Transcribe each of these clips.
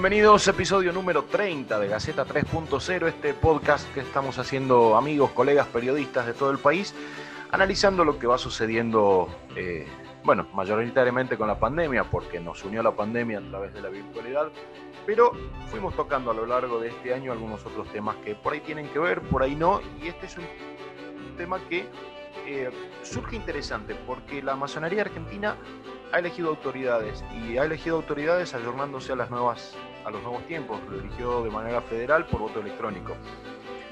Bienvenidos, episodio número 30 de Gaceta 3.0, este podcast que estamos haciendo amigos, colegas, periodistas de todo el país, analizando lo que va sucediendo, eh, bueno, mayoritariamente con la pandemia, porque nos unió la pandemia a través de la virtualidad, pero fuimos tocando a lo largo de este año algunos otros temas que por ahí tienen que ver, por ahí no, y este es un tema que eh, surge interesante porque la masonería argentina ha elegido autoridades y ha elegido autoridades ayornándose a las nuevas a los nuevos tiempos, lo eligió de manera federal por voto electrónico.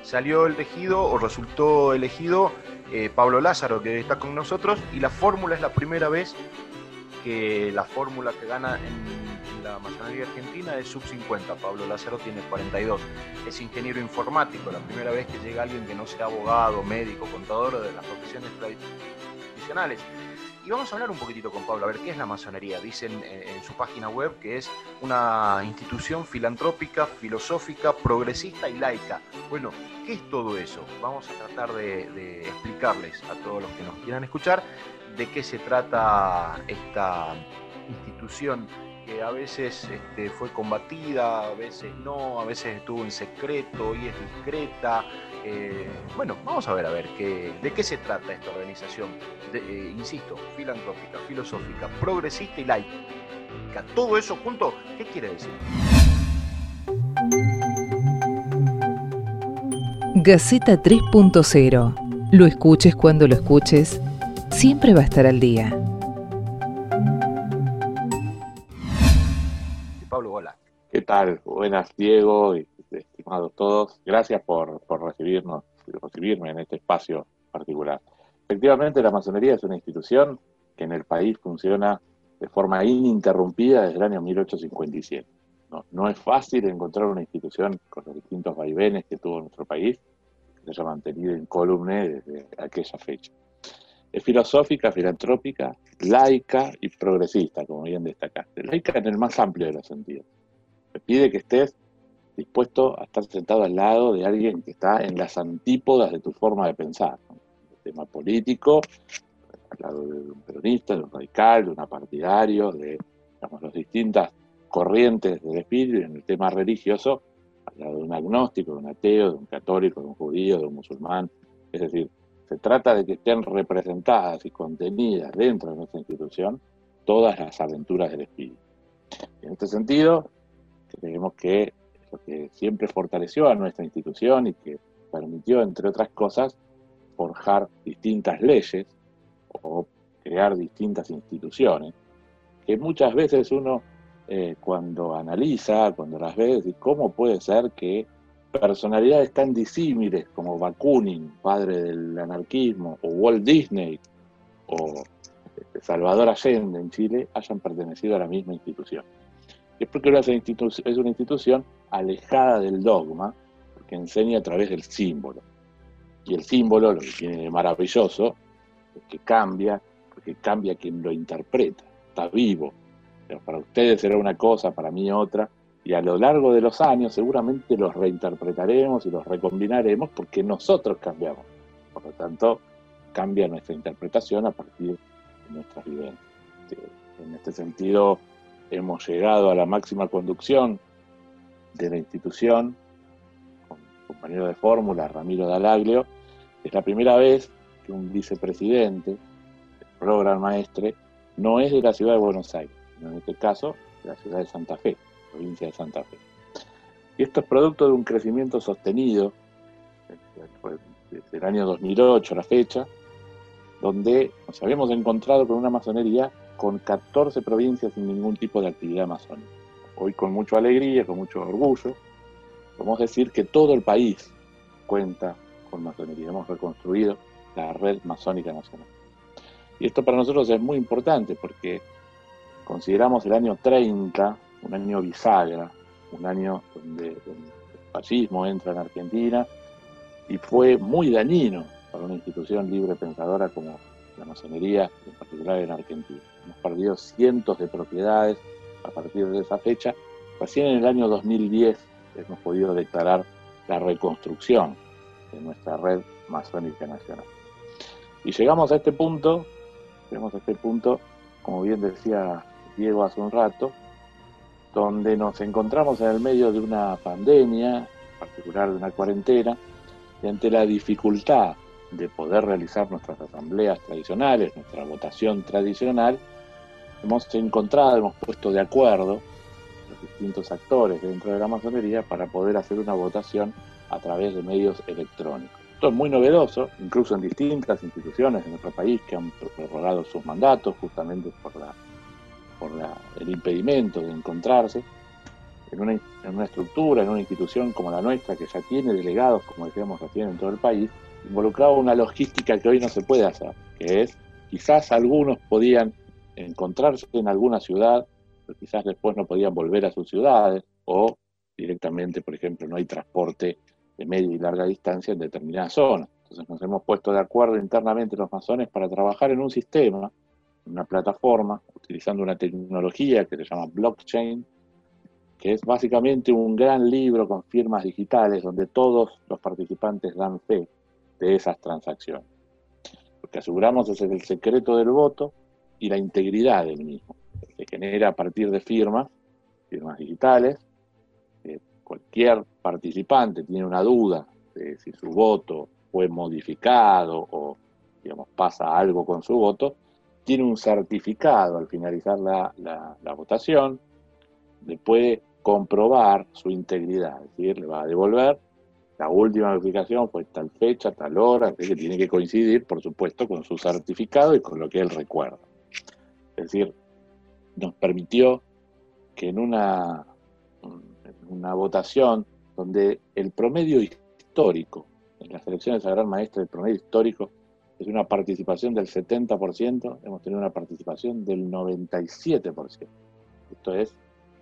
Salió elegido o resultó elegido eh, Pablo Lázaro, que está con nosotros, y la fórmula es la primera vez que la fórmula que gana en la masonería argentina es sub 50. Pablo Lázaro tiene 42. Es ingeniero informático, la primera vez que llega alguien que no sea abogado, médico, contador de las profesiones tradicionales. Y vamos a hablar un poquitito con Pablo, a ver qué es la masonería. Dicen en, su página web que es una institución filantrópica, filosófica, progresista y laica. Bueno, ¿qué es todo eso? Vamos a tratar de, explicarles a todos los que nos quieran escuchar de qué se trata esta institución que a veces este, fue combatida, a veces no, a veces estuvo en secreto y es discreta, eh, bueno, vamos a ver a ver qué, de qué se trata esta organización, eh, insisto, filantrópica, filosófica, progresista y laica. Todo eso junto, ¿qué quiere decir? Gaceta 3.0. Lo escuches cuando lo escuches, siempre va a estar al día. Pablo, hola. ¿Qué tal? Buenas, Diego estimados todos. Gracias por, por recibirnos, recibirme en este espacio particular. Efectivamente, la masonería es una institución que en el país funciona de forma ininterrumpida desde el año 1857. No, no es fácil encontrar una institución con los distintos vaivenes que tuvo nuestro país que se haya mantenido incólume desde aquella fecha. Es filosófica, filantrópica, laica y progresista, como bien destacaste. Laica en el más amplio de los sentidos. Te pide que estés dispuesto a estar sentado al lado de alguien que está en las antípodas de tu forma de pensar. El tema político, al lado de un peronista, de un radical, de un partidario, de digamos, las distintas corrientes del espíritu, en el tema religioso, al lado de un agnóstico, de un ateo, de un católico, de un judío, de un musulmán. Es decir, se trata de que estén representadas y contenidas dentro de nuestra institución todas las aventuras del espíritu. En este sentido, creemos que que siempre fortaleció a nuestra institución y que permitió, entre otras cosas, forjar distintas leyes o crear distintas instituciones, que muchas veces uno eh, cuando analiza, cuando las ve, dice, ¿cómo puede ser que personalidades tan disímiles como Bakunin, padre del anarquismo, o Walt Disney, o este, Salvador Allende en Chile, hayan pertenecido a la misma institución? Es porque es una institución alejada del dogma, que enseña a través del símbolo. Y el símbolo, lo que tiene de maravilloso, es que cambia, porque cambia quien lo interpreta, está vivo. Para ustedes será una cosa, para mí otra, y a lo largo de los años seguramente los reinterpretaremos y los recombinaremos porque nosotros cambiamos. Por lo tanto, cambia nuestra interpretación a partir de nuestras vivencias. En este sentido, hemos llegado a la máxima conducción de la institución, con compañero de fórmula, Ramiro Dalaglio, es la primera vez que un vicepresidente, el programa maestre, no es de la ciudad de Buenos Aires, sino en este caso de la ciudad de Santa Fe, provincia de Santa Fe. Y esto es producto de un crecimiento sostenido desde el año 2008 a la fecha, donde nos habíamos encontrado con una masonería con 14 provincias sin ningún tipo de actividad masónica. Hoy con mucha alegría, con mucho orgullo, podemos decir que todo el país cuenta con masonería. Hemos reconstruido la red masónica nacional. Y esto para nosotros es muy importante porque consideramos el año 30 un año bisagra, un año donde, el fascismo entra en Argentina y fue muy dañino para una institución libre pensadora como la masonería, en particular en Argentina. Hemos perdido cientos de propiedades a partir de esa fecha. Recién en el año 2010 hemos podido declarar la reconstrucción de nuestra red masónica nacional. Y llegamos a este punto, llegamos a este punto, como bien decía Diego hace un rato, donde nos encontramos en el medio de una pandemia, en particular de una cuarentena, y ante la dificultad de poder realizar nuestras asambleas tradicionales, nuestra votación tradicional, hemos encontrado, hemos puesto de acuerdo los distintos actores dentro de la masonería para poder hacer una votación a través de medios electrónicos. Esto es muy novedoso, incluso en distintas instituciones de nuestro país que han prorrogado sus mandatos justamente por, la, por el impedimento de encontrarse en una, en una estructura, en una institución como la nuestra, que ya tiene delegados, como decíamos recién, en todo el país, involucraba una logística que hoy no se puede hacer, que es quizás algunos podían encontrarse en alguna ciudad, pero quizás después no podían volver a sus ciudades o directamente, por ejemplo, no hay transporte de media y larga distancia en determinadas zonas. Entonces nos hemos puesto de acuerdo internamente los masones para trabajar en un sistema, una plataforma, utilizando una tecnología que se llama blockchain, que es básicamente un gran libro con firmas digitales donde todos los participantes dan fe de esas transacciones. Lo que aseguramos es el secreto del voto y la integridad del mismo. Se genera a partir de firmas, firmas digitales. cualquier participante tiene una duda de si su voto fue modificado o pasa algo con su voto, tiene un certificado al finalizar la, la votación, le puede comprobar su integridad, es decir, le va a devolver la última notificación fue tal fecha, tal hora, que tiene que coincidir, por supuesto, con su certificado y con lo que él recuerda. Es decir, nos permitió que en una, una votación donde el promedio histórico, en las elecciones a gran maestra, el promedio histórico es una participación del 70%, hemos tenido una participación del 97%. Esto es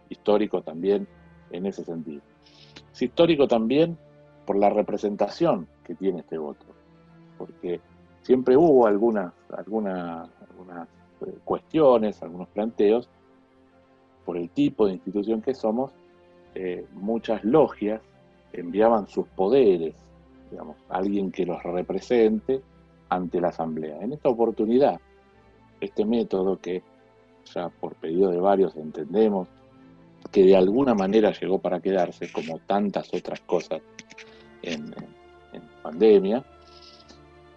histórico también en ese sentido. Es histórico también por la representación que tiene este voto. Porque siempre hubo algunas, algunas, algunas eh, cuestiones, algunos planteos, por el tipo de institución que somos, eh, muchas logias enviaban sus poderes, digamos, alguien que los represente ante la Asamblea. En esta oportunidad, este método que ya por pedido de varios entendemos que de alguna manera llegó para quedarse, como tantas otras cosas en, pandemia,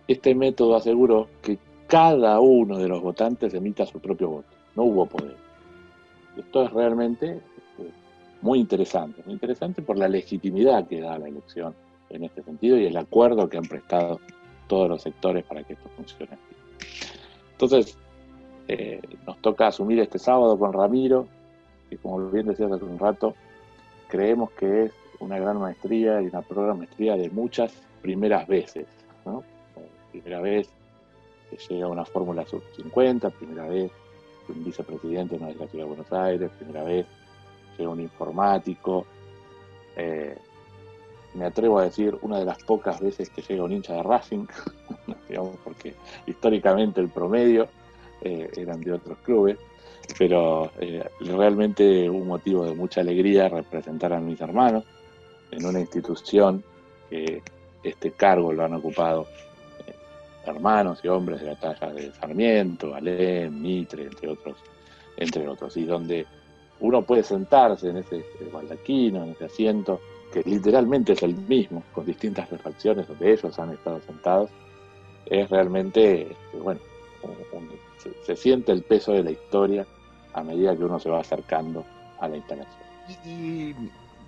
este método aseguró que cada uno de los votantes emita su propio voto. No hubo poder. Esto es realmente este, muy interesante, muy interesante por la legitimidad que da la elección en este sentido y el acuerdo que han prestado todos los sectores para que esto funcione. Entonces, eh, nos toca asumir este sábado con Ramiro, que como bien decías hace un rato, creemos que es una gran maestría y una prueba maestría de muchas primeras veces. Primera vez que llega una fórmula sub 50, primera vez que un vicepresidente no es la ciudad de Buenos Aires, primera vez llega un informático. Eh, me atrevo a decir una de las pocas veces que llega un hincha de Racing, digamos, porque históricamente el promedio eh, eran de otros clubes, pero eh, realmente un motivo de mucha alegría representar a mis hermanos en una institución que este cargo lo han ocupado eh, hermanos y hombres de la talla de Sarmiento, Alem, Mitre, entre otros, entre otros, y donde uno puede sentarse en ese baldaquino, en ese asiento, que literalmente es el mismo, con distintas refacciones donde ellos han estado sentados, es realmente, este, bueno, se, siente el peso de la historia a medida que uno se va acercando a la instalación. y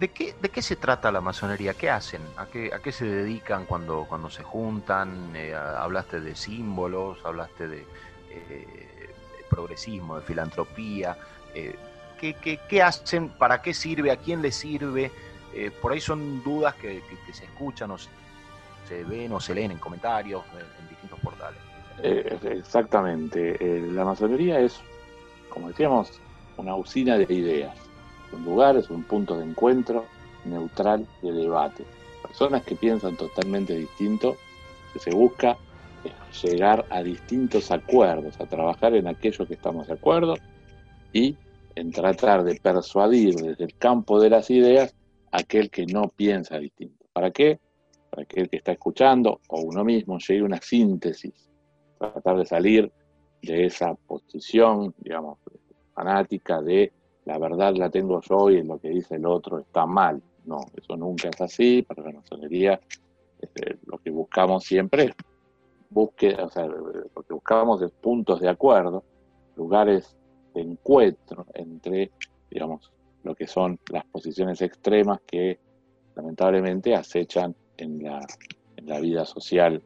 ¿De qué, ¿De qué se trata la masonería? ¿Qué hacen? ¿A qué, a qué se dedican cuando, cuando se juntan? Eh, hablaste de símbolos, hablaste de, eh, progresismo, de filantropía. Eh, ¿qué, hacen? ¿Para qué sirve? ¿A quién le sirve? por ahí son dudas que, se escuchan o se, ven o se leen en comentarios en, distintos portales. exactamente. la masonería es, como decíamos, una usina de ideas un lugar, es un punto de encuentro neutral de debate. Personas que piensan totalmente distinto que se busca es llegar a distintos acuerdos, a trabajar en aquello que estamos de acuerdo y en tratar de persuadir desde el campo de las ideas a aquel que no piensa distinto. ¿Para qué? Para que el que está escuchando o uno mismo llegue a una síntesis, tratar de salir de esa posición, digamos, fanática de la verdad la tengo yo y lo que dice el otro está mal. No, eso nunca es así. Para la masonería este, lo que buscamos siempre es o sea, lo buscamos puntos de acuerdo, lugares de encuentro entre, digamos, lo que son las posiciones extremas que lamentablemente acechan en la, en la vida social,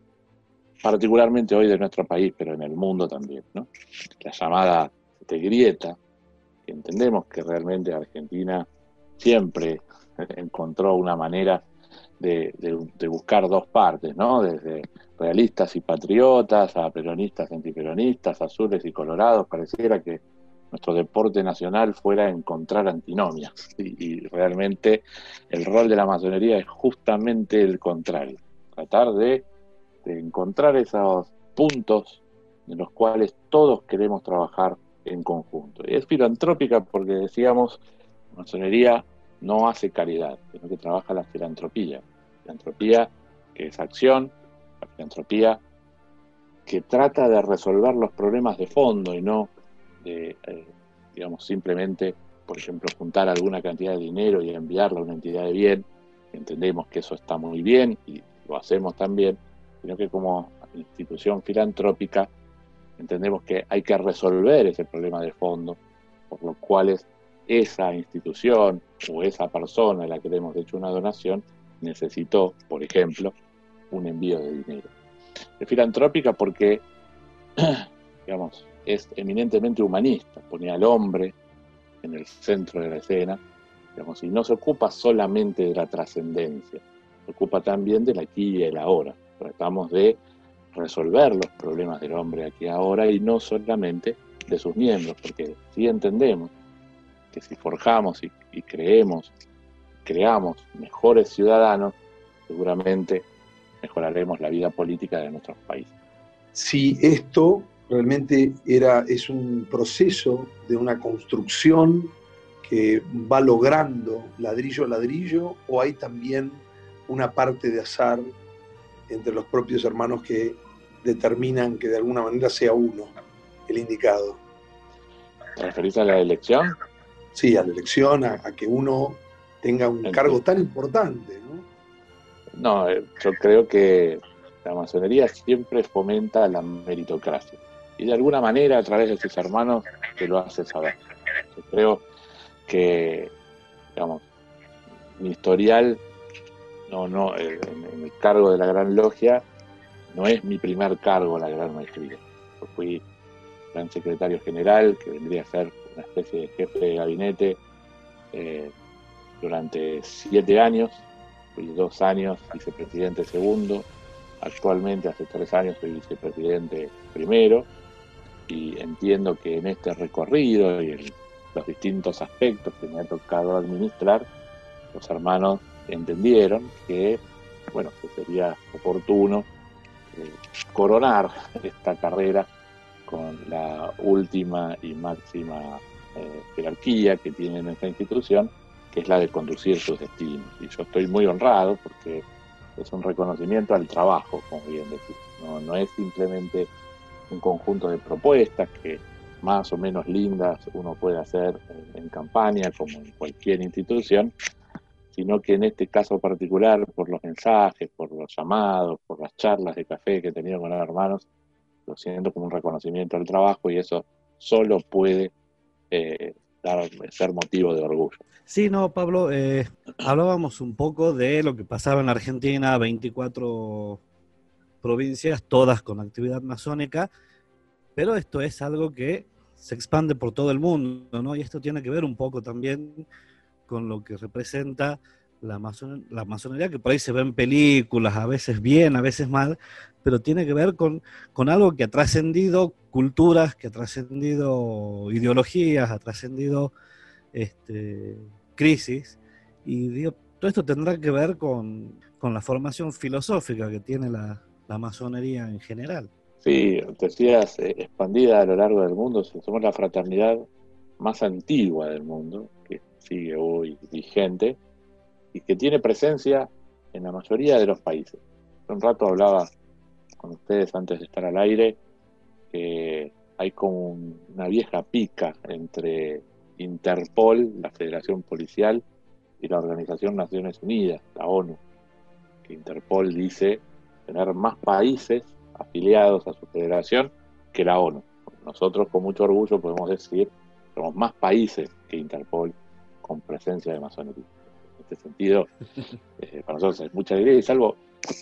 particularmente hoy de nuestro país, pero en el mundo también, ¿no? La llamada de grieta, entendemos que realmente Argentina siempre encontró una manera de, buscar dos partes, ¿no? Desde realistas y patriotas, a peronistas, antiperonistas, azules y colorados, pareciera que nuestro deporte nacional fuera encontrar antinomias. Y, realmente el rol de la masonería es justamente el contrario, tratar de encontrar esos puntos en los cuales todos queremos trabajar en conjunto. Y es filantrópica porque decíamos, la masonería no hace caridad, sino que trabaja la filantropía. Filantropía que es acción, la filantropía que trata de resolver los problemas de fondo y no de, eh, digamos, simplemente, por ejemplo, juntar alguna cantidad de dinero y enviarla a una entidad de bien. Entendemos que eso está muy bien y lo hacemos también, sino que como institución filantrópica entendemos que hay que resolver ese problema de fondo, por lo cual esa institución o esa persona a la que le hemos hecho una donación necesitó, por ejemplo, un envío de dinero. Es filantrópica porque, digamos, es eminentemente humanista, pone al hombre en el centro de la escena, digamos, y no se ocupa solamente de la trascendencia, se ocupa también del aquí y el ahora. Tratamos de resolver los problemas del hombre aquí ahora y no solamente de sus miembros, porque si entendemos que si forjamos y, creemos, creamos mejores ciudadanos, seguramente mejoraremos la vida política de nuestros países. Si esto realmente era, es un proceso de una construcción que va logrando ladrillo a ladrillo, o hay también una parte de azar entre los propios hermanos que determinan que de alguna manera sea uno el indicado. ¿Te referís a la elección? Sí, a la elección, a, que uno tenga un cargo tan importante. ¿no? no, eh, yo creo que la masonería siempre fomenta la meritocracia. Y de alguna manera, a través de sus hermanos, te lo hace saber. Yo creo que, digamos, mi historial, no, no, en el cargo de la Gran Logia, no es mi primer cargo la gran maestría. Yo fui gran secretario general, que vendría a ser una especie de jefe de gabinete eh, durante siete años. Fui dos años vicepresidente segundo. Actualmente, hace tres años, soy vicepresidente primero. Y entiendo que en este recorrido y en los distintos aspectos que me ha tocado administrar, los hermanos entendieron que, bueno, que sería oportuno coronar esta carrera con la última y máxima eh, jerarquía que tiene en esta institución, que es la de conducir sus destinos. Y yo estoy muy honrado porque es un reconocimiento al trabajo, como bien decir. No es simplemente un conjunto de propuestas que más o menos lindas uno puede hacer en campaña, como en cualquier institución, sino que en este caso particular, por los mensajes, por los llamados, por las charlas de café que he tenido con los hermanos, lo siento como un reconocimiento al trabajo y eso solo puede eh, dar, ser motivo de orgullo. Sí, no, Pablo, eh, hablábamos un poco de lo que pasaba en Argentina, 24 provincias, todas con actividad masónica, pero esto es algo que se expande por todo el mundo, ¿no? Y esto tiene que ver un poco también con lo que representa la, la masonería, que por ahí se ve en películas, a veces bien, a veces mal, pero tiene que ver con, con algo que ha trascendido culturas, que ha trascendido ideologías, ha trascendido este, crisis, y digo, todo esto tendrá que ver con, con la formación filosófica que tiene la, la masonería en general. Sí, decías, eh, expandida a lo largo del mundo, somos la fraternidad más antigua del mundo, que sigue hoy vigente y que tiene presencia en la mayoría de los países. un rato hablaba con ustedes antes de estar al aire que hay como una vieja pica entre Interpol, la Federación Policial, y la Organización Naciones Unidas, la ONU. Que Interpol dice tener más países afiliados a su federación que la ONU. Nosotros con mucho orgullo podemos decir que somos más países que Interpol con presencia de masonería. En este sentido, eh, para nosotros es mucha alegría y es algo,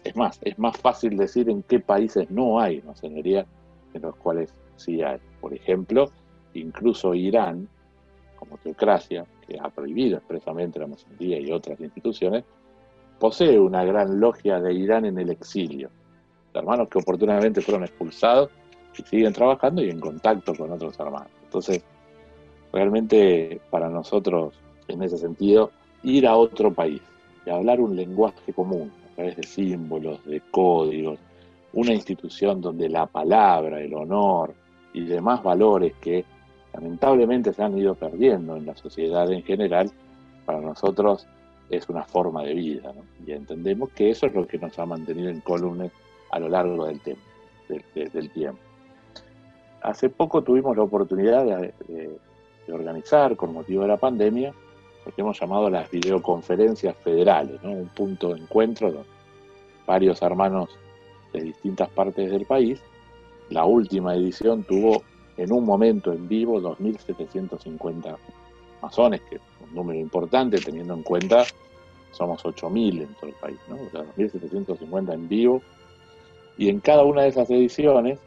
es más, es más fácil decir en qué países no hay masonería en los cuales sí hay. Por ejemplo, incluso Irán, como teocracia, que ha prohibido expresamente la masonería y otras instituciones, posee una gran logia de Irán en el exilio. Hermanos que oportunamente fueron expulsados y siguen trabajando y en contacto con otros hermanos. Entonces, realmente para nosotros, en ese sentido, ir a otro país y hablar un lenguaje común a través de símbolos, de códigos, una institución donde la palabra, el honor y demás valores que lamentablemente se han ido perdiendo en la sociedad en general, para nosotros es una forma de vida. Y entendemos que eso es lo que nos ha mantenido en columnas a lo largo del, tiempo, del, tiempo. Hace poco tuvimos la oportunidad de, organizar, con motivo de la pandemia, lo que hemos llamado las videoconferencias federales, un punto de encuentro donde varios hermanos de distintas partes del país. La última edición tuvo en un momento en vivo 2.750 masones, que es un número importante teniendo en cuenta somos 8.000 en todo el país, ¿no? o sea, 2.750 en vivo. Y en cada una de esas ediciones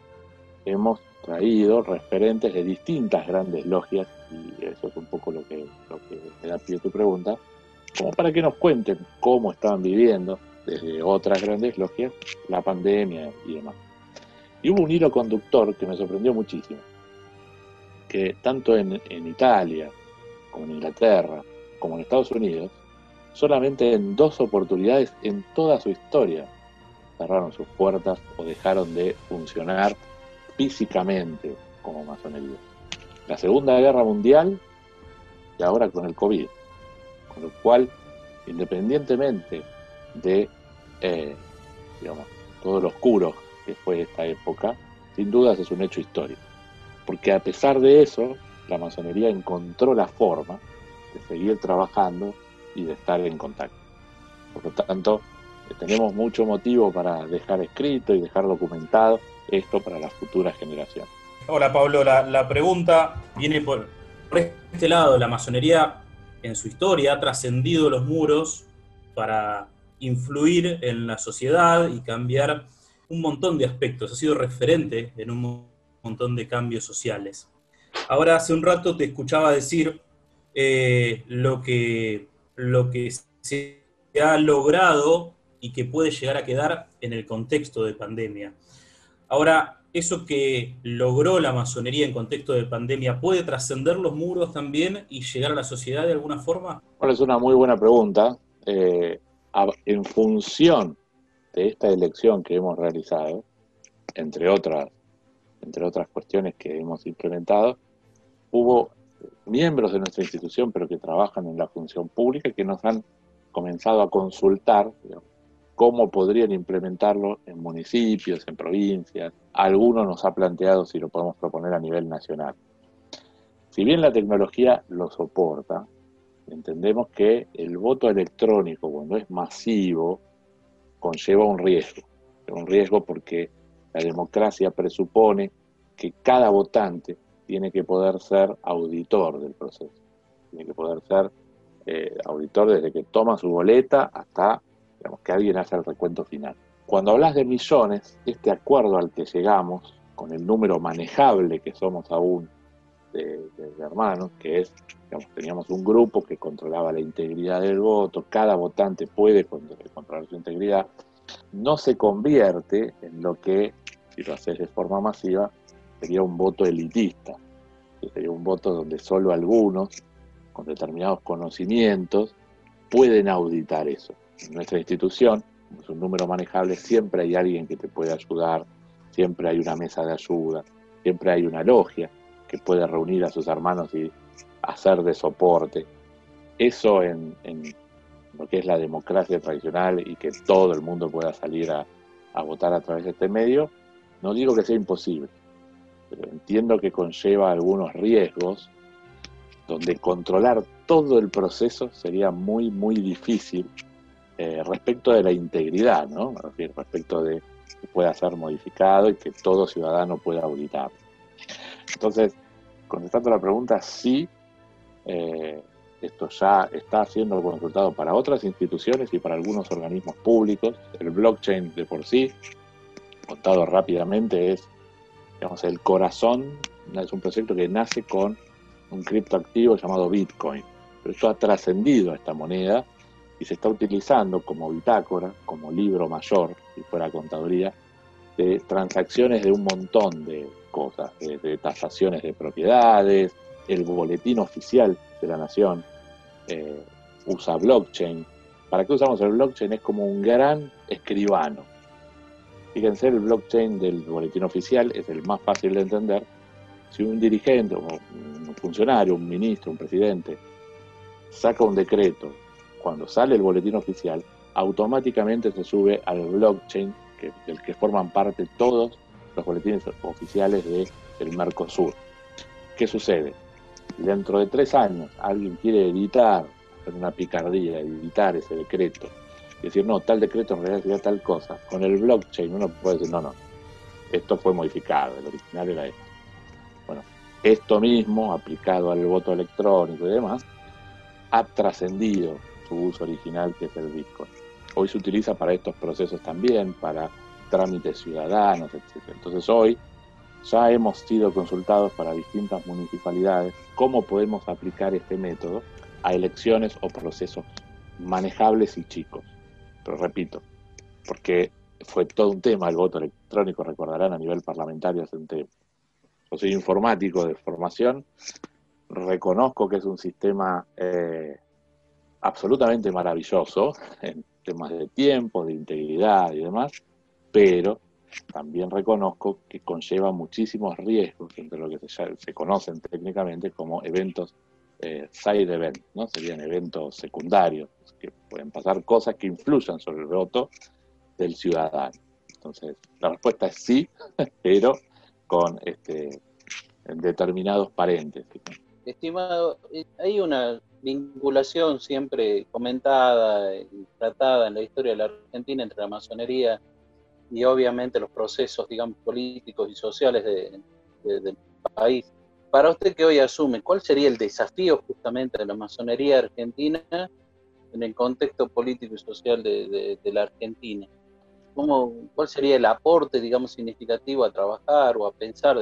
hemos traído referentes de distintas grandes logias, y eso es un poco lo que, lo que me da pie a tu pregunta, como para que nos cuenten cómo estaban viviendo desde otras grandes logias la pandemia y demás. Y hubo un hilo conductor que me sorprendió muchísimo que tanto en, Italia, como en Inglaterra, como en Estados Unidos, solamente en dos oportunidades en toda su historia cerraron sus puertas o dejaron de funcionar físicamente como masonería. La Segunda Guerra Mundial y ahora con el COVID. Con lo cual, independientemente de eh, digamos, todo lo oscuro que fue esta época, sin dudas es un hecho histórico porque a pesar de eso, la masonería encontró la forma de seguir trabajando y de estar en contacto. Por lo tanto, tenemos mucho motivo para dejar escrito y dejar documentado esto para las futuras generaciones. Hola Pablo, la, pregunta viene por, este lado. La masonería en su historia ha trascendido los muros para influir en la sociedad y cambiar un montón de aspectos. Ha sido referente en un montón de cambios sociales. Ahora, hace un rato te escuchaba decir eh, lo, que, lo que se ha logrado y que puede llegar a quedar en el contexto de pandemia. Ahora, ¿eso que logró la masonería en contexto de pandemia puede trascender los muros también y llegar a la sociedad de alguna forma? Bueno, es una muy buena pregunta. Eh, en función de esta elección que hemos realizado, entre otras entre otras cuestiones que hemos implementado, hubo miembros de nuestra institución, pero que trabajan en la función pública, que nos han comenzado a consultar cómo podrían implementarlo en municipios, en provincias. Alguno nos ha planteado si lo podemos proponer a nivel nacional. Si bien la tecnología lo soporta, entendemos que el voto electrónico, cuando es masivo, conlleva un riesgo. Un riesgo porque la democracia presupone que cada votante tiene que poder ser auditor del proceso, tiene que poder ser eh, auditor desde que toma su boleta hasta digamos, que alguien hace el recuento final. Cuando hablas de millones, este acuerdo al que llegamos, con el número manejable que somos aún de, hermanos, que es, digamos, teníamos un grupo que controlaba la integridad del voto, cada votante puede controlar su integridad, no se convierte en lo que si lo haces de forma masiva, sería un voto elitista, sería un voto donde solo algunos, con determinados conocimientos, pueden auditar eso. En nuestra institución, es un número manejable, siempre hay alguien que te puede ayudar, siempre hay una mesa de ayuda, siempre hay una logia que puede reunir a sus hermanos y hacer de soporte. Eso en, lo que es la democracia tradicional y que todo el mundo pueda salir a, a votar a través de este medio, no digo que sea imposible, pero entiendo que conlleva algunos riesgos donde controlar todo el proceso sería muy, muy difícil eh, respecto de la integridad, ¿no? respecto de que pueda ser modificado y que todo ciudadano pueda auditar. Entonces, contestando la pregunta, sí, eh, esto ya está siendo consultado para otras instituciones y para algunos organismos públicos. El blockchain de por sí, contado rápidamente, es digamos, el corazón, es un proyecto que nace con un criptoactivo llamado Bitcoin. Pero esto ha trascendido a esta moneda y se está utilizando como bitácora, como libro mayor, si fuera contaduría, de transacciones de un montón de cosas, de, tasaciones de propiedades, el boletín oficial de la nación eh, usa blockchain. ¿Para qué usamos el blockchain? Es como un gran escribano. Fíjense, el blockchain del boletín oficial es el más fácil de entender. Si un dirigente, un funcionario, un ministro, un presidente, saca un decreto, cuando sale el boletín oficial, automáticamente se sube al blockchain del que forman parte todos los boletines oficiales del el Mercosur. ¿Qué sucede? Dentro de tres años alguien quiere editar, hacer una picardía, editar ese decreto y decir, no, tal decreto en realidad sería tal cosa. Con el blockchain uno puede decir, no, no, esto fue modificado, el original era esto. Bueno, esto mismo, aplicado al voto electrónico y demás, ha trascendido su uso original, que es el Bitcoin. Hoy se utiliza para estos procesos también, para trámites ciudadanos, etc. Entonces hoy ya hemos sido consultados para distintas municipalidades cómo podemos aplicar este método a elecciones o procesos manejables y chicos. Pero repito, porque fue todo un tema el voto electrónico, recordarán, a nivel parlamentario hace un tiempo. Yo soy informático de formación, reconozco que es un sistema eh, absolutamente maravilloso en temas de tiempo, de integridad y demás, pero también reconozco que conlleva muchísimos riesgos entre lo que se, conocen técnicamente como eventos eh, side event, ¿no? Serían eventos secundarios, que pueden pasar cosas que influyan sobre el voto del ciudadano. Entonces, la respuesta es sí, pero con este, determinados paréntesis. Estimado, eh, hay una vinculación siempre comentada y tratada en la historia de la Argentina entre la masonería y obviamente los procesos, digamos, políticos y sociales del país. Para usted que hoy asume, ¿cuál sería el desafío justamente de la masonería argentina en el contexto político y social de, la Argentina? ¿Cómo, ¿Cuál sería el aporte, digamos, significativo a trabajar o a pensar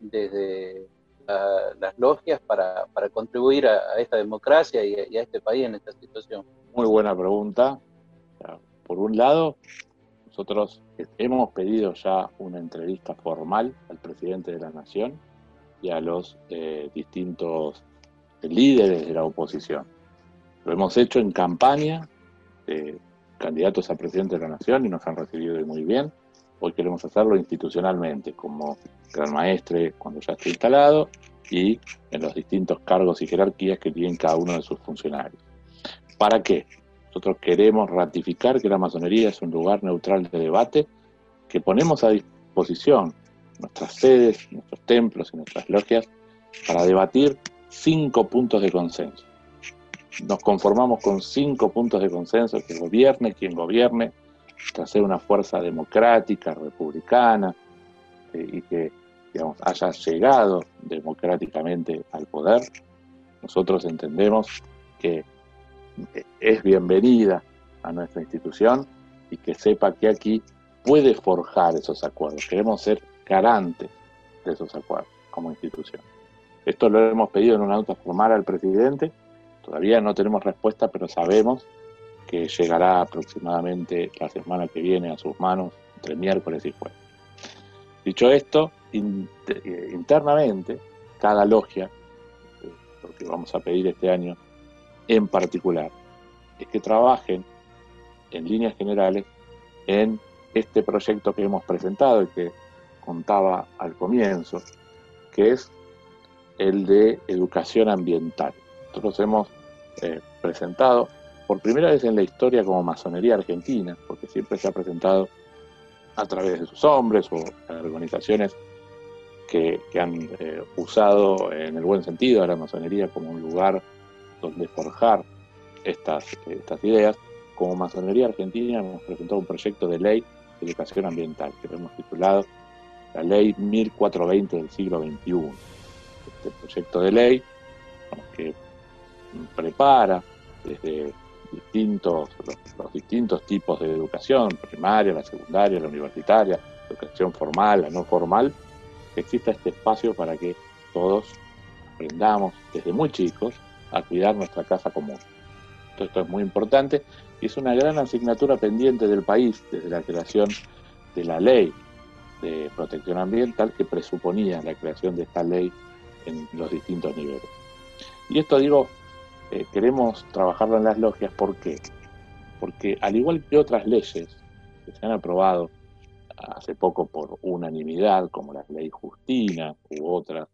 desde las logias para, contribuir a, esta democracia y a, este país en esta situación? Muy buena pregunta. Por un lado, nosotros hemos pedido ya una entrevista formal al presidente de la Nación y a los eh, distintos líderes de la oposición. Lo hemos hecho en campaña de candidatos a presidente de la Nación y nos han recibido muy bien. Hoy queremos hacerlo institucionalmente, como gran maestre cuando ya esté instalado y en los distintos cargos y jerarquías que tienen cada uno de sus funcionarios. ¿Para qué? Nosotros queremos ratificar que la masonería es un lugar neutral de debate, que ponemos a disposición nuestras sedes, nuestros templos y nuestras logias para debatir cinco puntos de consenso. Nos conformamos con cinco puntos de consenso, que gobierne quien gobierne, que sea una fuerza democrática, republicana, eh, y que digamos, haya llegado democráticamente al poder, nosotros entendemos que es bienvenida a nuestra institución y que sepa que aquí puede forjar esos acuerdos. Queremos ser garantes de esos acuerdos como institución. Esto lo hemos pedido en una nota formal al presidente. Todavía no tenemos respuesta, pero sabemos que llegará aproximadamente la semana que viene a sus manos entre miércoles y jueves. Dicho esto, eh, internamente, cada logia, eh, porque vamos a pedir este año en particular, es que trabajen en líneas generales en este proyecto que hemos presentado y que contaba al comienzo, que es el de educación ambiental. Nosotros hemos eh, presentado por primera vez en la historia como masonería argentina, porque siempre se ha presentado a través de sus hombres o organizaciones que, han eh, usado en el buen sentido a la masonería como un lugar donde forjar estas, estas ideas. Como masonería argentina hemos presentado un proyecto de ley de educación ambiental que lo hemos titulado la ley 1420 del siglo XXI. Este proyecto de ley que prepara desde distintos, los, distintos tipos de educación, primaria, la secundaria, la universitaria, educación formal, la no formal, que exista este espacio para que todos aprendamos desde muy chicos a cuidar nuestra casa común. esto es muy importante y es una gran asignatura pendiente del país desde la creación de la ley de protección ambiental que presuponía la creación de esta ley en los distintos niveles. Y esto digo, eh, queremos trabajarlo en las logias, ¿por qué? Porque al igual que otras leyes que se han aprobado hace poco por unanimidad, como la ley Justina u otras,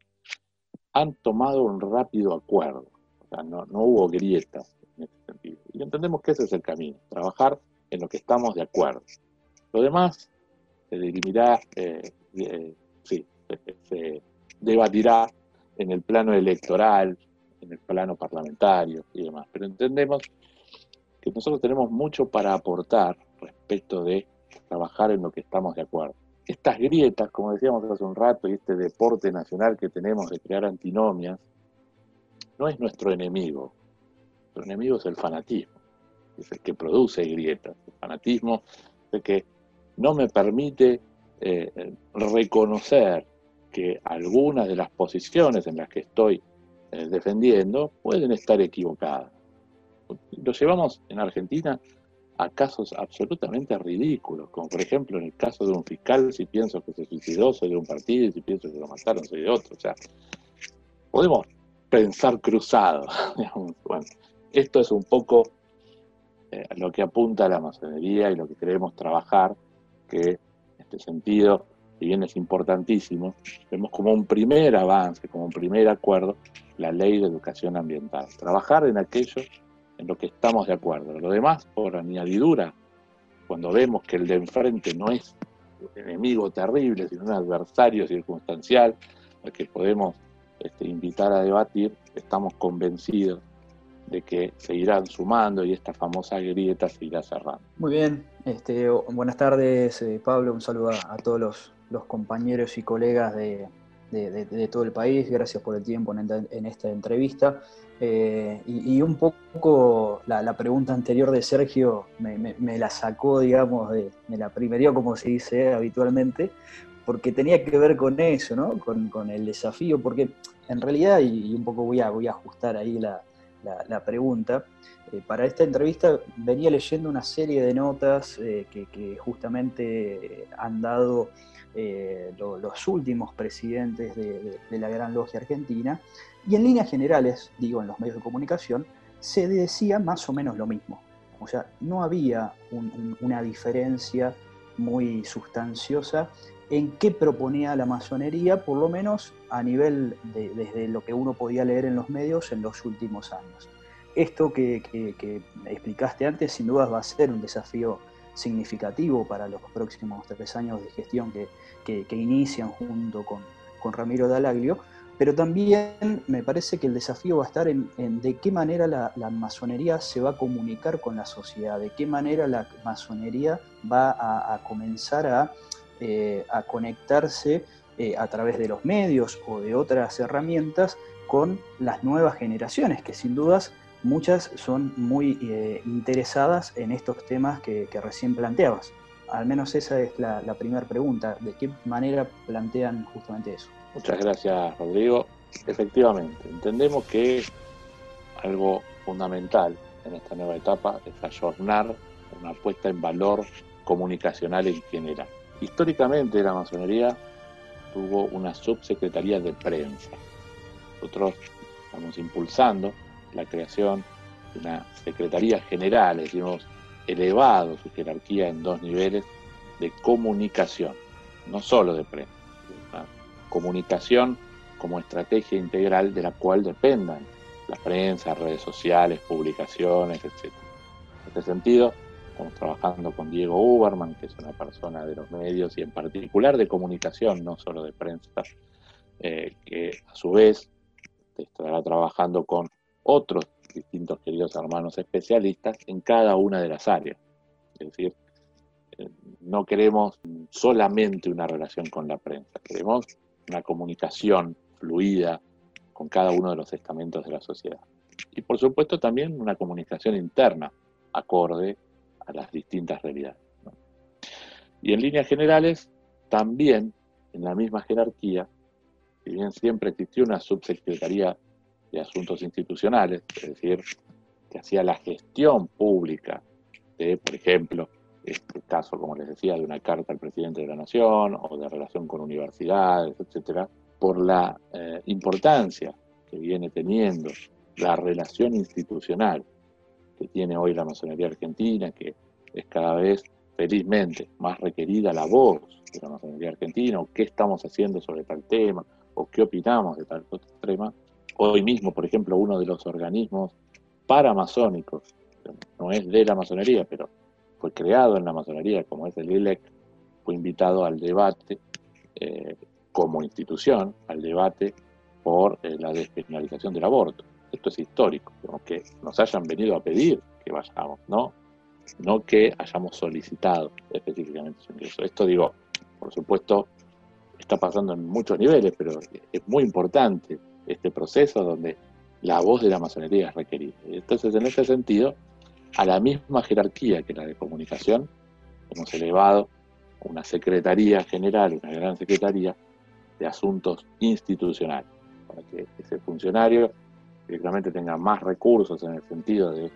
han tomado un rápido acuerdo. O sea, no, hubo grietas en ese sentido. Y entendemos que ese es el camino, trabajar en lo que estamos de acuerdo. Lo demás se dirimirá, eh, eh, sí, se debatirá en el plano electoral, en el plano parlamentario y demás. Pero entendemos que nosotros tenemos mucho para aportar respecto de trabajar en lo que estamos de acuerdo. Estas grietas, como decíamos hace un rato, y este deporte nacional que tenemos de crear antinomias, no es nuestro enemigo. Nuestro enemigo es el fanatismo, es el que produce grietas. El fanatismo es el que no me permite eh, reconocer que algunas de las posiciones en las que estoy defendiendo pueden estar equivocadas. Lo llevamos en Argentina a casos absolutamente ridículos, como por ejemplo en el caso de un fiscal, si pienso que se suicidó, soy de un partido, y si pienso que lo mataron, soy de otro. O sea, podemos pensar cruzado. Esto es un poco eh, lo que apunta la masonería y lo que queremos trabajar, que en este sentido, si bien es importantísimo, vemos como un primer avance, como un primer acuerdo, la ley de educación ambiental. Trabajar en aquello en lo que estamos de acuerdo. Lo demás, por añadidura, cuando vemos que el de enfrente no es un enemigo terrible, sino un adversario circunstancial al que podemos este, invitar a debatir, estamos convencidos de que se irán sumando y esta famosa grieta se irá cerrando. Muy bien, este, buenas tardes eh, Pablo, un saludo a, todos los, compañeros y colegas de, de, todo el país. Gracias por el tiempo en, esta entrevista. Eh, y, un poco la, pregunta anterior de Sergio me, la sacó, digamos, me la primerió, como se dice habitualmente, porque tenía que ver con eso, ¿no? Con, el desafío, porque en realidad, y, un poco voy a, voy a ajustar ahí la, pregunta, eh, para esta entrevista venía leyendo una serie de notas eh, que, que, justamente han dado eh, los últimos presidentes de, la Gran Logia Argentina, y en líneas generales, digo, en los medios de comunicación, se decía más o menos lo mismo. O sea, no había una diferencia muy sustanciosa en qué proponía la masonería, por lo menos a nivel de, desde lo que uno podía leer en los medios en los últimos años. Esto que, que explicaste antes, sin duda, va a ser un desafío significativo para los próximos tres años de gestión que, inician junto con, Ramiro Dalaglio, pero también me parece que el desafío va a estar en, de qué manera la, masonería se va a comunicar con la sociedad, de qué manera la masonería va a, comenzar a, eh, conectarse eh, a través de los medios o de otras herramientas con las nuevas generaciones, que sin dudas muchas son muy eh, interesadas en estos temas que, recién planteabas. Al menos esa es la, primera pregunta, ¿de qué manera plantean justamente eso? Muchas gracias, Rodrigo. Efectivamente, entendemos que algo fundamental en esta nueva etapa es ayornar una puesta en valor comunicacional en general. Históricamente la masonería tuvo una subsecretaría de prensa. Nosotros estamos impulsando la creación de una Secretaría General, decimos, elevado su jerarquía en dos niveles de comunicación, no solo de prensa, comunicación como estrategia integral de la cual dependan la prensa, redes sociales, publicaciones, etc. En este sentido, estamos trabajando con Diego Uberman, que es una persona de los medios y en particular de comunicación, no solo de prensa, eh, que a su vez estará trabajando con otros distintos queridos hermanos especialistas en cada una de las áreas. Es decir, eh, no queremos solamente una relación con la prensa, queremos una comunicación fluida con cada uno de los estamentos de la sociedad. Y por supuesto también una comunicación interna acorde a las distintas realidades. Y en líneas generales, también en la misma jerarquía, si bien siempre existió una subsecretaría de Asuntos Institucionales, es decir, que hacía la gestión pública de, por ejemplo, este caso, como les decía, de una carta al presidente de la Nación o de relación con universidades, etcétera, por la eh, importancia que viene teniendo la relación institucional que tiene hoy la masonería argentina, que es cada vez felizmente más requerida la voz de la masonería argentina, o qué estamos haciendo sobre tal tema, o qué opinamos de tal tema. Hoy mismo, por ejemplo, uno de los organismos paramasónicos, no es de la masonería, pero fue creado en la masonería, como es el ILEC, fue invitado al debate eh, como institución al debate por eh, la despenalización del aborto. Esto es histórico, que nos hayan venido a pedir que vayamos, ¿no? No que hayamos solicitado específicamente su ingreso. Esto digo, por supuesto, está pasando en muchos niveles, pero es muy importante este proceso donde la voz de la masonería es requerida. Entonces, en ese sentido, a la misma jerarquía que la de comunicación, hemos elevado una secretaría general, una gran secretaría, de asuntos institucionales, para que ese funcionario directamente tenga más recursos en el sentido de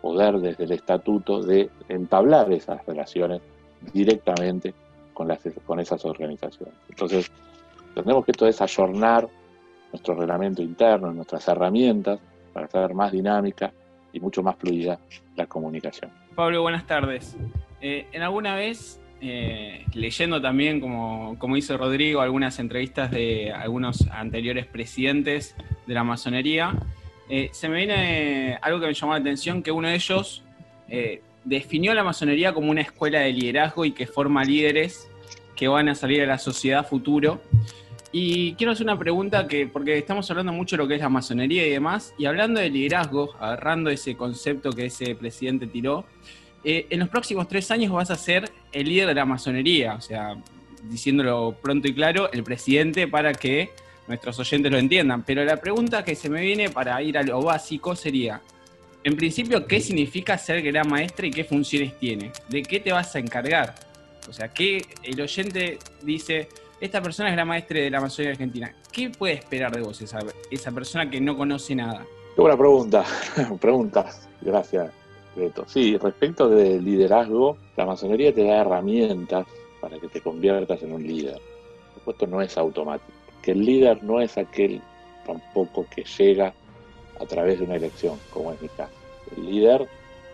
poder desde el estatuto de entablar esas relaciones directamente con, las, con esas organizaciones. Entonces, entendemos que esto es ayornar nuestro reglamento interno, nuestras herramientas para hacer más dinámica y mucho más fluida la comunicación. Pablo, buenas tardes. Eh, en alguna vez eh, leyendo también, como, como, hizo Rodrigo, algunas entrevistas de algunos anteriores presidentes de la masonería, eh, se me viene algo que me llamó la atención, que uno de ellos eh, definió la masonería como una escuela de liderazgo y que forma líderes que van a salir a la sociedad futuro. Y quiero hacer una pregunta que, porque estamos hablando mucho de lo que es la masonería y demás, y hablando de liderazgo, agarrando ese concepto que ese presidente tiró, eh, en los próximos tres años vas a ser el líder de la masonería, o sea, diciéndolo pronto y claro, el presidente para que nuestros oyentes lo entiendan. Pero la pregunta que se me viene para ir a lo básico sería, en principio, ¿qué significa ser gran maestre y qué funciones tiene? ¿De qué te vas a encargar? O sea, que el oyente dice, esta persona es gran maestre de la masonería argentina. ¿Qué puede esperar de vos esa, esa persona que no conoce nada? Qué buena pregunta. Preguntas. Gracias. Sí, respecto del liderazgo, la masonería te da herramientas para que te conviertas en un líder. Por supuesto, no es automático. Que el líder no es aquel tampoco que llega a través de una elección, como es mi caso. El líder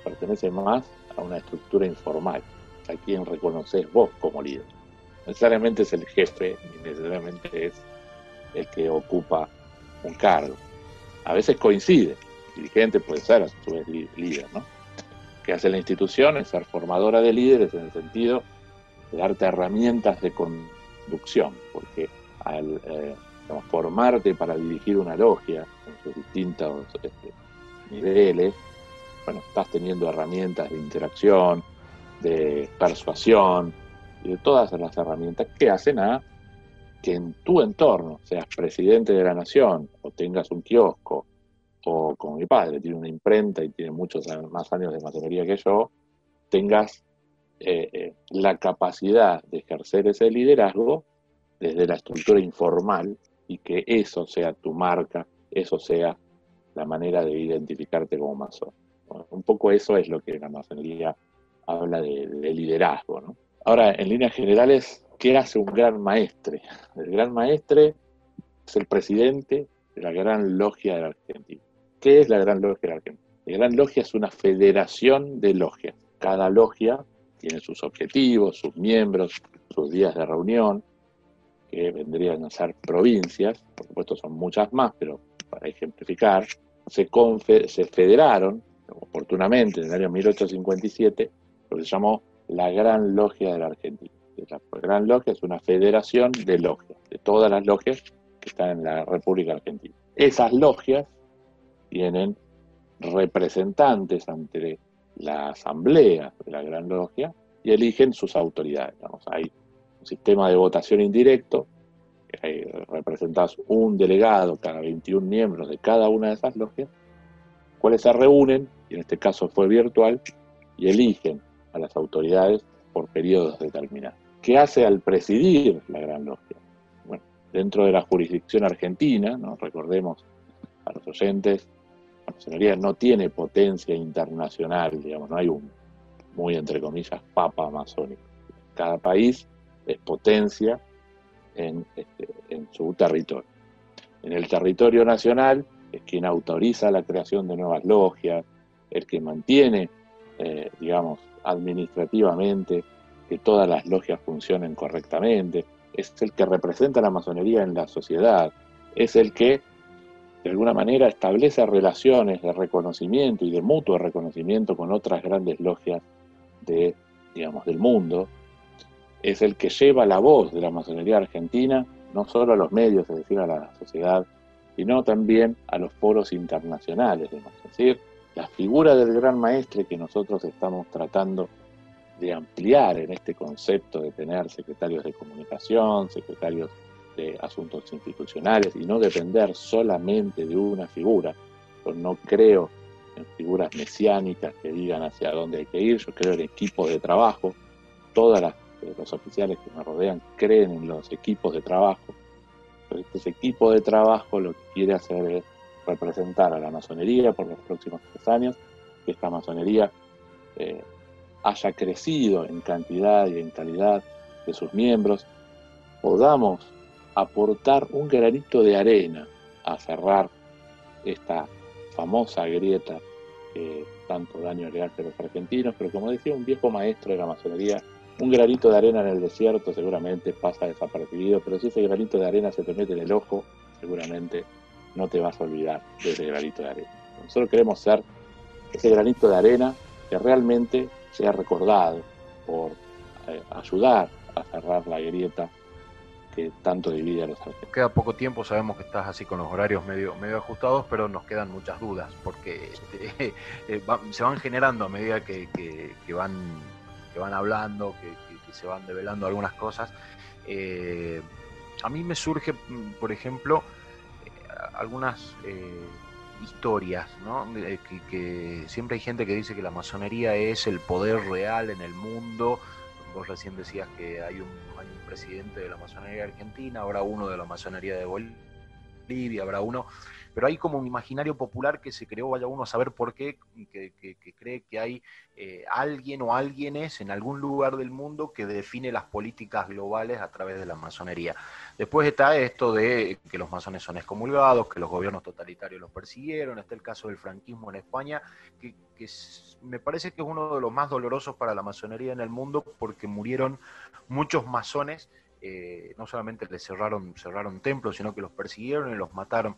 pertenece más a una estructura informal, a quien reconoces vos como líder. Necesariamente es el jefe, ni necesariamente es el que ocupa un cargo. A veces coincide, el dirigente puede ser a su vez líder, ¿no? Que hace la institución es ser formadora de líderes en el sentido de darte herramientas de conducción, porque al eh, formarte para dirigir una logia en sus distintos este, niveles, bueno, estás teniendo herramientas de interacción, de persuasión y de todas las herramientas que hacen a que en tu entorno, seas presidente de la nación o tengas un kiosco o como mi padre tiene una imprenta y tiene muchos más años de masonería que yo, tengas eh, eh, la capacidad de ejercer ese liderazgo desde la estructura informal y que eso sea tu marca, eso sea la manera de identificarte como masón. un poco eso es lo que la masonería habla de, de liderazgo. ¿no? Ahora, en líneas generales, ¿qué hace un gran maestre? El gran maestre es el presidente de la gran logia de la Argentina. ¿Qué es la Gran Logia de Argentina? La Gran Logia es una federación de logias. Cada logia tiene sus objetivos, sus miembros, sus días de reunión, que vendrían a ser provincias, por supuesto son muchas más, pero para ejemplificar, se, se federaron oportunamente en el año 1857 lo que se llamó la Gran Logia de la Argentina. La Gran Logia es una federación de logias, de todas las logias que están en la República Argentina. Esas logias tienen representantes ante la asamblea de la Gran Logia y eligen sus autoridades. hay un sistema de votación indirecto, que representas un delegado cada 21 miembros de cada una de esas logias, cuales se reúnen, y en este caso fue virtual, y eligen a las autoridades por periodos determinados. ¿Qué hace al presidir la Gran Logia? Bueno, dentro de la jurisdicción argentina, ¿no? recordemos a los oyentes, masonería no tiene potencia internacional, digamos, no hay un, muy entre comillas, papa masónico. Cada país es potencia en, este, en su territorio. En el territorio nacional es quien autoriza la creación de nuevas logias, el que mantiene, eh, digamos, administrativamente que todas las logias funcionen correctamente, es el que representa la masonería en la sociedad, es el que de alguna manera establece relaciones de reconocimiento y de mutuo reconocimiento con otras grandes logias de, digamos, del mundo, es el que lleva la voz de la masonería argentina no solo a los medios, es decir, a la sociedad, sino también a los foros internacionales. Es decir, la figura del gran maestre que nosotros estamos tratando de ampliar en este concepto de tener secretarios de comunicación, secretarios de asuntos institucionales y no depender solamente de una figura. Yo no creo en figuras mesiánicas que digan hacia dónde hay que ir, yo creo en equipos de trabajo. Todos los oficiales que me rodean creen en los equipos de trabajo. Este equipo de trabajo lo que quiere hacer es representar a la masonería por los próximos tres años, que esta masonería eh, haya crecido en cantidad y en calidad de sus miembros, podamos aportar un granito de arena a cerrar esta famosa grieta que tanto daño le hace a los argentinos, pero como decía un viejo maestro de la masonería, un granito de arena en el desierto seguramente pasa desapercibido, pero si ese granito de arena se te mete en el ojo, seguramente no te vas a olvidar de ese granito de arena. Nosotros queremos ser ese granito de arena que realmente sea recordado por eh, ayudar a cerrar la grieta que tanto divide a los argentinos. Queda poco tiempo, sabemos que estás así con los horarios medio, medio ajustados, pero nos quedan muchas dudas, porque este, eh, se van generando a medida que, van, que van hablando, que, se van develando algunas cosas. Eh, a mí me surge, por ejemplo, algunas eh, historias, ¿no? Que, siempre hay gente que dice que la masonería es el poder real en el mundo. Vos recién decías que hay un presidente de la masonería argentina, habrá uno de la masonería de Bolivia, habrá uno pero hay como un imaginario popular que se creó, vaya uno a saber por qué, que, cree que hay eh, alguien o alguienes en algún lugar del mundo que define las políticas globales a través de la masonería. Después está esto de que los masones son excomulgados, que los gobiernos totalitarios los persiguieron, está el caso del franquismo en España, que, me parece que es uno de los más dolorosos para la masonería en el mundo porque murieron muchos masones. Eh, no solamente les cerraron, cerraron templos, sino que los persiguieron y los mataron.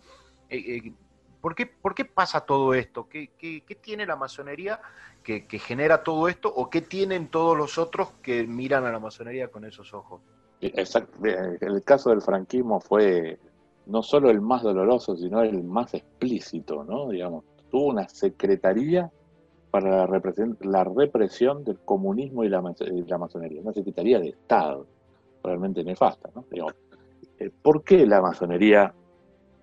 Eh, eh, ¿por, qué, ¿por, qué, pasa todo esto? ¿Qué, qué, tiene la masonería que, genera todo esto o qué tienen todos los otros que miran a la masonería con esos ojos? Exacto. El caso del franquismo fue no solo el más doloroso, sino el más explícito, ¿no? Digamos, tuvo una secretaría para la, la represión del comunismo y la, la, masonería, una secretaría de Estado, realmente nefasta, ¿no? Eh, ¿Por qué la masonería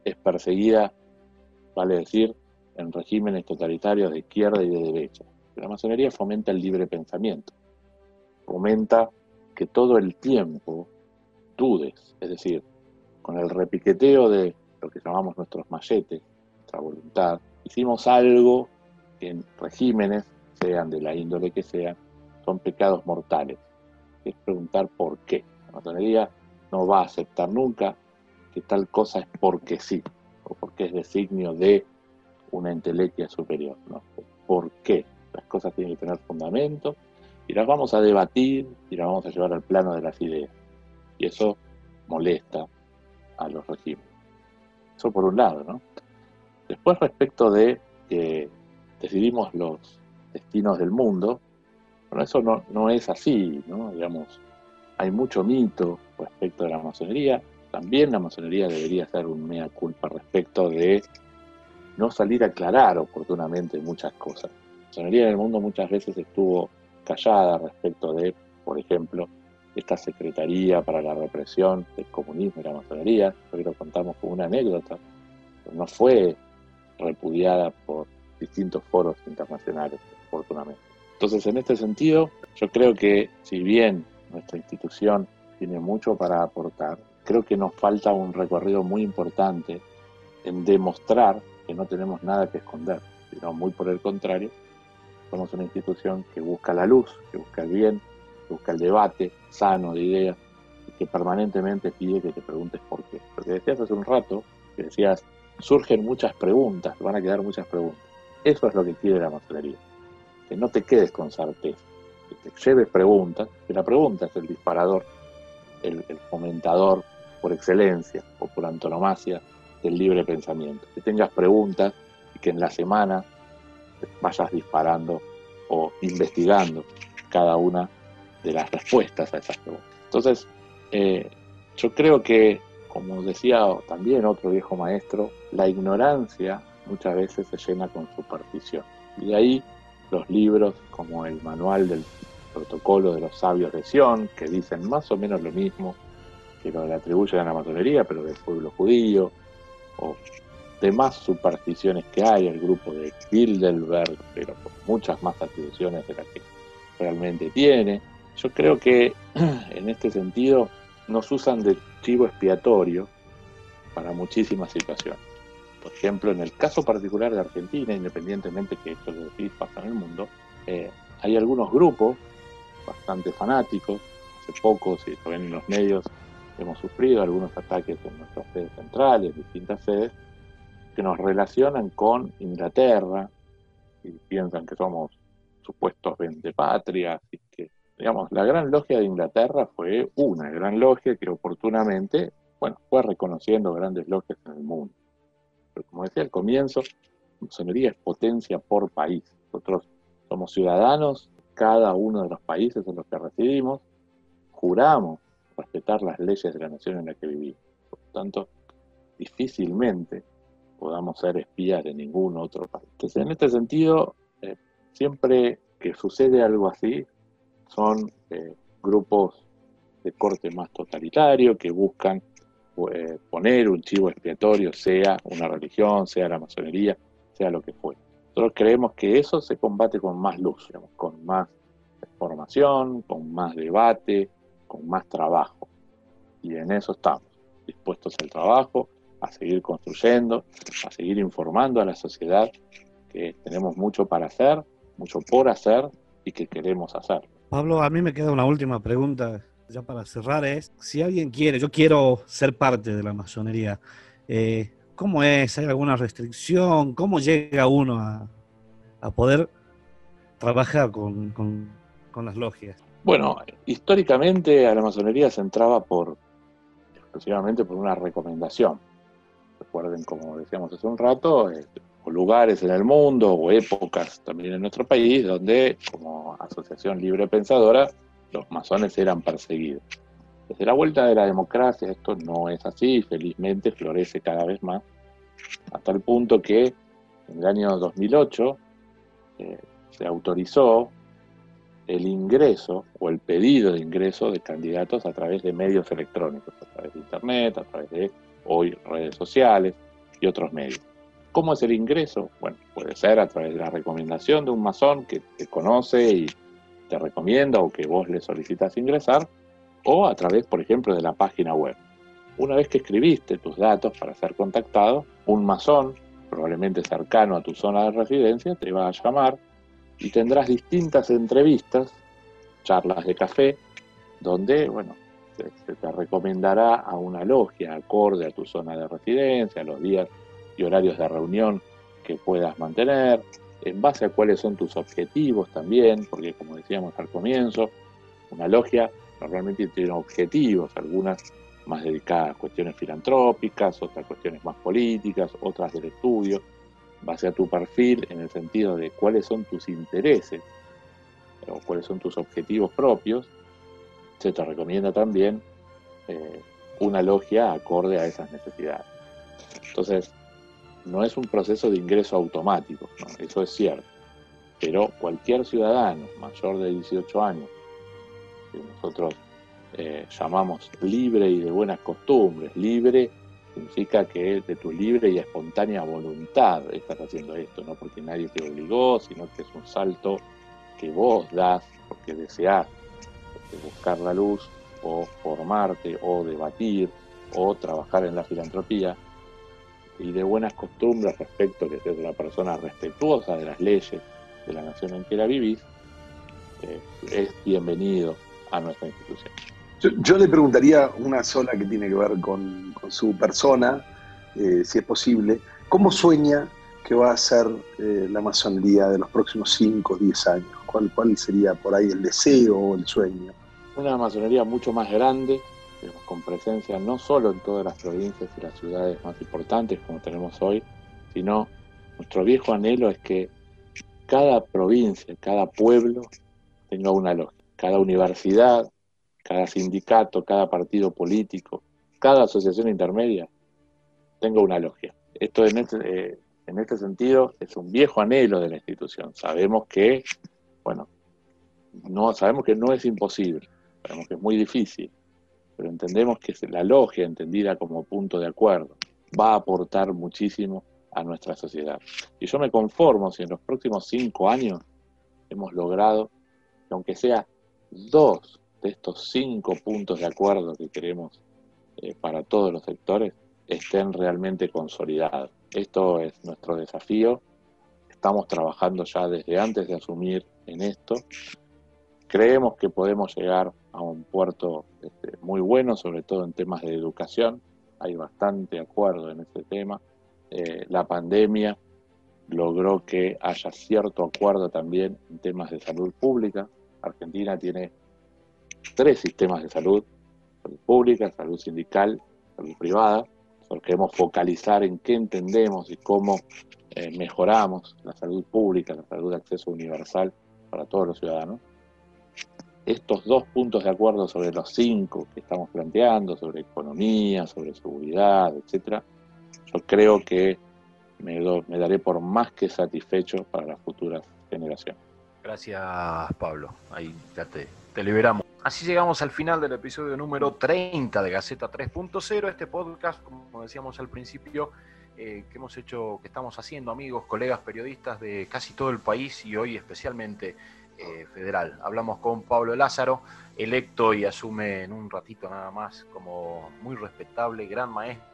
es perseguida, vale decir, en regímenes totalitarios de izquierda y de derecha. La masonería fomenta el libre pensamiento, fomenta que todo el tiempo dudes, es decir, con el repiqueteo de lo que llamamos nuestros malletes, nuestra voluntad, hicimos algo en regímenes, sean de la índole que sean, son pecados mortales. Es preguntar por qué. La masonería no va a aceptar nunca que tal cosa es porque sí, o porque es designio de una intelequia superior, por qué. Las cosas tienen que tener fundamento y las vamos a debatir y las vamos a llevar al plano de las ideas. Y eso molesta a los regímenes. Eso por un lado, ¿no? Después respecto de que decidimos los destinos del mundo, bueno, eso no, no es así, ¿no? Digamos, hay mucho mito respecto de la masonería. También la masonería debería ser un mea culpa respecto de no salir a aclarar oportunamente muchas cosas. La masonería en el mundo muchas veces estuvo callada respecto de, por ejemplo, esta Secretaría para la Represión del Comunismo y la Masonería, hoy lo contamos como una anécdota, no fue repudiada por distintos foros internacionales, afortunadamente. Entonces, en este sentido, yo creo que si bien nuestra institución tiene mucho para aportar, creo que nos falta un recorrido muy importante en demostrar que no tenemos nada que esconder, sino muy por el contrario, somos una institución que busca la luz, que busca el bien, que busca el debate sano de ideas y que permanentemente pide que te preguntes por qué. Porque decías hace un rato, que decías, surgen muchas preguntas, van a quedar muchas preguntas. Eso es lo que quiere la masonería, que no te quedes con certeza, que te lleves preguntas, que la pregunta es el disparador, el, el fomentador por excelencia o por antonomasia del libre pensamiento. Que tengas preguntas y que en la semana vayas disparando o investigando cada una de las respuestas a esas preguntas. Entonces, eh, yo creo que, como decía también otro viejo maestro, la ignorancia muchas veces se llena con superstición. Y de ahí los libros como el manual del protocolo de los sabios de Sion, que dicen más o menos lo mismo que lo le atribuyen a la masonería, pero del pueblo judío, o demás supersticiones que hay, el grupo de Bilderberg, pero con muchas más atribuciones de las que realmente tiene. Yo creo que en este sentido nos usan de chivo expiatorio para muchísimas situaciones. Por ejemplo, en el caso particular de Argentina, independientemente que esto lo decís pasa en el mundo, eh, hay algunos grupos bastante fanáticos. Hace poco, si lo ven en los medios, hemos sufrido algunos ataques en nuestras sedes centrales, distintas sedes, que nos relacionan con Inglaterra y piensan que somos supuestos vendepatrias y que, digamos, la gran logia de Inglaterra fue una gran logia que oportunamente, bueno, fue reconociendo grandes logias en el mundo. Pero como decía al comienzo, masonería es potencia por país. Nosotros somos ciudadanos, cada uno de los países en los que residimos, juramos respetar las leyes de la nación en la que vivimos. Por lo tanto, difícilmente podamos ser espías de ningún otro país. Entonces, en este sentido, eh, siempre que sucede algo así, son eh, grupos de corte más totalitario que buscan eh, poner un chivo expiatorio, sea una religión, sea la masonería, sea lo que fuera. Nosotros creemos que eso se combate con más luz, con más formación, con más debate, con más trabajo. Y en eso estamos, dispuestos al trabajo, a seguir construyendo, a seguir informando a la sociedad que tenemos mucho para hacer, mucho por hacer y que queremos hacer. Pablo, a mí me queda una última pregunta ya para cerrar, es si alguien quiere, yo quiero ser parte de la masonería, eh, ¿cómo es? ¿Hay alguna restricción? ¿Cómo llega uno a, a poder trabajar con, con, las logias? Bueno, históricamente a la masonería se entraba por exclusivamente por una recomendación recuerden, como decíamos hace un rato, eh, o lugares en el mundo o épocas también en nuestro país donde, como asociación libre pensadora, los masones eran perseguidos. Desde la vuelta de la democracia esto no es así, felizmente florece cada vez más, hasta el punto que en el año 2008 eh, se autorizó el ingreso o el pedido de ingreso de candidatos a través de medios electrónicos, a través de Internet, a través de hoy redes sociales y otros medios. ¿Cómo es el ingreso? Bueno, puede ser a través de la recomendación de un masón que conoce y te recomienda o que vos le solicitas ingresar, o a través, por ejemplo, de la página web. Una vez que escribiste tus datos para ser contactado, un masón, probablemente cercano a tu zona de residencia, te va a llamar y tendrás distintas entrevistas, charlas de café, donde, bueno, se, te recomendará a una logia acorde a tu zona de residencia, los días y horarios de reunión que puedas mantener, en base a cuáles son tus objetivos también, porque como decíamos al comienzo, una logia normalmente tiene objetivos, algunas más dedicadas a cuestiones filantrópicas, otras cuestiones más políticas, otras del estudio, base a tu perfil en el sentido de cuáles son tus intereses o cuáles son tus objetivos propios, se te recomienda también eh, una logia acorde a esas necesidades. Entonces, no es un proceso de ingreso automático, eso es cierto, pero cualquier ciudadano mayor de 18 años, que nosotros eh, llamamos libre y de buenas costumbres, libre significa que de tu libre y espontánea voluntad estás haciendo esto, no porque nadie te obligó, sino que es un salto que vos das porque deseás buscar la luz o formarte o debatir o trabajar en la filantropía y de buenas costumbres respecto de ser una persona respetuosa de las leyes de la nación en que la vivís, eh, es bienvenido a nuestra institución. Yo, le preguntaría una sola que tiene que ver con, su persona, eh, si es posible. ¿Cómo sueña que va a ser eh, la masonería de los próximos 5 o 10 años? ¿Cuál, ¿Cuál sería por ahí el deseo o el sueño? Una masonería mucho más grande, con presencia no solo en todas las provincias y las ciudades más importantes como tenemos hoy, sino nuestro viejo anhelo es que cada provincia, cada pueblo tenga una logia, cada universidad, cada sindicato, cada partido político, cada asociación intermedia tenga una logia. Esto en este, eh, en este sentido es un viejo anhelo de la institución. Sabemos que, bueno, no, sabemos que no es imposible, sabemos que es muy difícil, pero entendemos que la logia, entendida como punto de acuerdo, va a aportar muchísimo a nuestra sociedad. Y yo me conformo si en los próximos cinco años hemos logrado que aunque sea dos de estos cinco puntos de acuerdo que queremos eh, para todos los sectores estén realmente consolidados. Esto es nuestro desafío. Estamos trabajando ya desde antes de asumir en esto Creemos que podemos llegar a un puerto este, muy bueno, sobre todo en temas de educación. Hay bastante acuerdo en este tema. Eh, la pandemia logró que haya cierto acuerdo también en temas de salud pública. Argentina tiene tres sistemas de salud, salud pública, salud sindical, salud privada. Porque queremos focalizar en qué entendemos y cómo eh, mejoramos la salud pública, la salud de acceso universal para todos los ciudadanos estos dos puntos de acuerdo sobre los cinco que estamos planteando, sobre economía, sobre seguridad, etcétera, yo creo que me, me daré por más que satisfecho para las futuras generaciones. Gracias, Pablo. Ahí ya te, te liberamos. Así llegamos al final del episodio número 30 de Gaceta 3.0, este podcast, como decíamos al principio, eh, que hemos hecho, que estamos haciendo amigos, colegas periodistas de casi todo el país y hoy especialmente eh, federal. Hablamos con Pablo Lázaro, electo y asume en un ratito nada más como muy respetable, gran maestro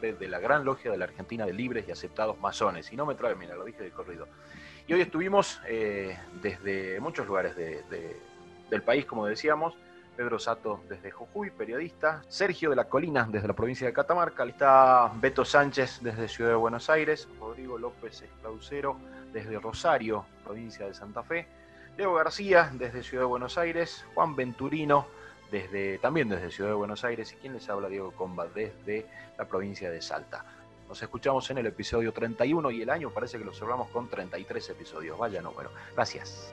de la Gran Logia de la Argentina de Libres y Aceptados Masones. Y no me trae, mira, lo dije de corrido. Y hoy estuvimos eh, desde muchos lugares del país, como decíamos. Pedro Sato desde Jujuy, periodista. Sergio de la Colina desde la provincia de Catamarca. está Beto Sánchez desde Ciudad de Buenos Aires. Rodrigo López Esclausero desde Rosario, provincia de Santa Fe. Leo García desde Ciudad de Buenos Aires, Juan Venturino desde, también desde Ciudad de Buenos Aires y quien les habla Diego Comba desde la provincia de Salta. Nos escuchamos en el episodio 31 y el año parece que lo cerramos con 33 episodios. Vaya número. Gracias.